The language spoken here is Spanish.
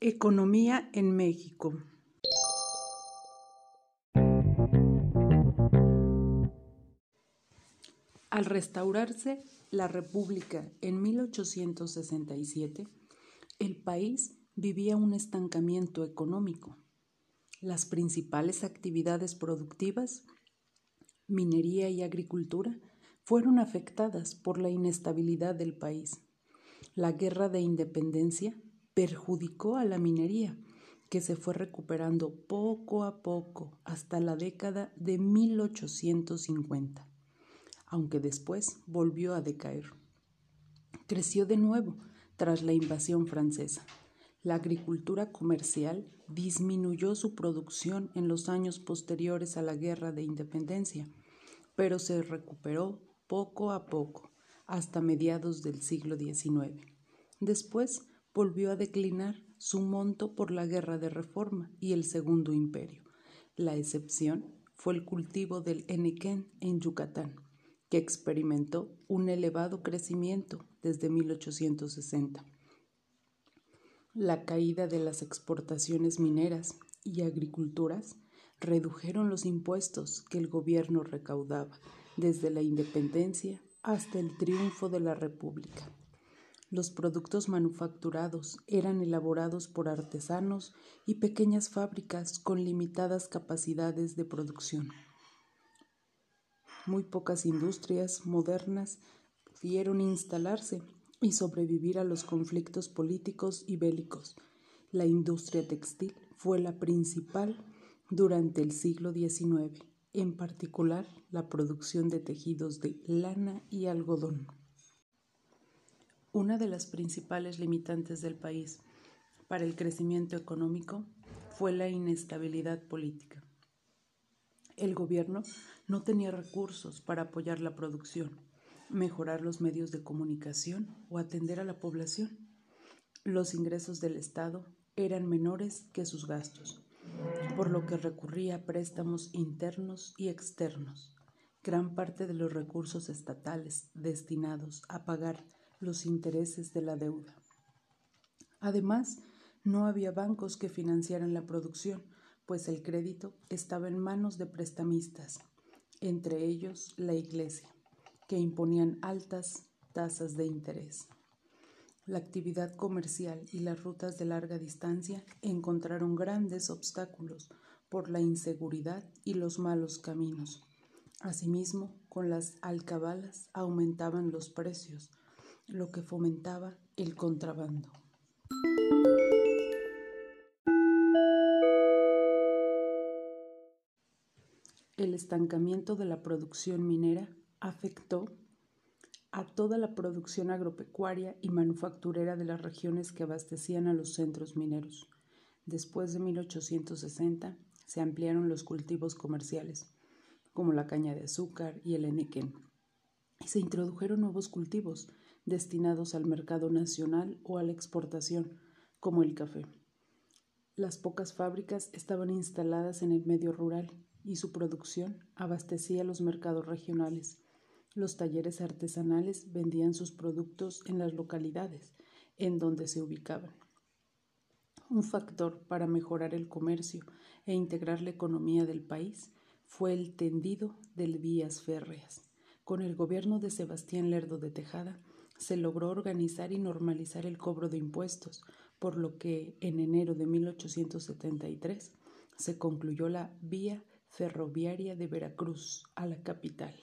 Economía en México. Al restaurarse la República en 1867, el país vivía un estancamiento económico. Las principales actividades productivas, minería y agricultura, fueron afectadas por la inestabilidad del país. La guerra de independencia perjudicó a la minería, que se fue recuperando poco a poco hasta la década de 1850, aunque después volvió a decaer. Creció de nuevo tras la invasión francesa. La agricultura comercial disminuyó su producción en los años posteriores a la Guerra de Independencia, pero se recuperó poco a poco hasta mediados del siglo XIX. Después volvió a declinar su monto por la Guerra de Reforma y el Segundo Imperio. La excepción fue el cultivo del enequén en Yucatán, que experimentó un elevado crecimiento desde 1860. La caída de las exportaciones mineras y agriculturas redujeron los impuestos que el gobierno recaudaba desde la independencia hasta el triunfo de la República. Los productos manufacturados eran elaborados por artesanos y pequeñas fábricas con limitadas capacidades de producción. Muy pocas industrias modernas pudieron instalarse y sobrevivir a los conflictos políticos y bélicos. La industria textil fue la principal durante el siglo XIX, en particular la producción de tejidos de lana y algodón. Una de las principales limitantes del país para el crecimiento económico fue la inestabilidad política. El gobierno no tenía recursos para apoyar la producción, mejorar los medios de comunicación o atender a la población. Los ingresos del Estado eran menores que sus gastos por lo que recurría a préstamos internos y externos. Gran parte de los recursos estatales destinados a pagar los intereses de la deuda. Además, no había bancos que financiaran la producción, pues el crédito estaba en manos de prestamistas, entre ellos la Iglesia, que imponían altas tasas de interés. La actividad comercial y las rutas de larga distancia encontraron grandes obstáculos por la inseguridad y los malos caminos. Asimismo, con las alcabalas aumentaban los precios, lo que fomentaba el contrabando. El estancamiento de la producción minera afectó a toda la producción agropecuaria y manufacturera de las regiones que abastecían a los centros mineros. Después de 1860 se ampliaron los cultivos comerciales, como la caña de azúcar y el enequén, y se introdujeron nuevos cultivos destinados al mercado nacional o a la exportación, como el café. Las pocas fábricas estaban instaladas en el medio rural y su producción abastecía los mercados regionales los talleres artesanales vendían sus productos en las localidades en donde se ubicaban. Un factor para mejorar el comercio e integrar la economía del país fue el tendido de vías férreas. Con el gobierno de Sebastián Lerdo de Tejada se logró organizar y normalizar el cobro de impuestos, por lo que en enero de 1873 se concluyó la vía ferroviaria de Veracruz a la capital.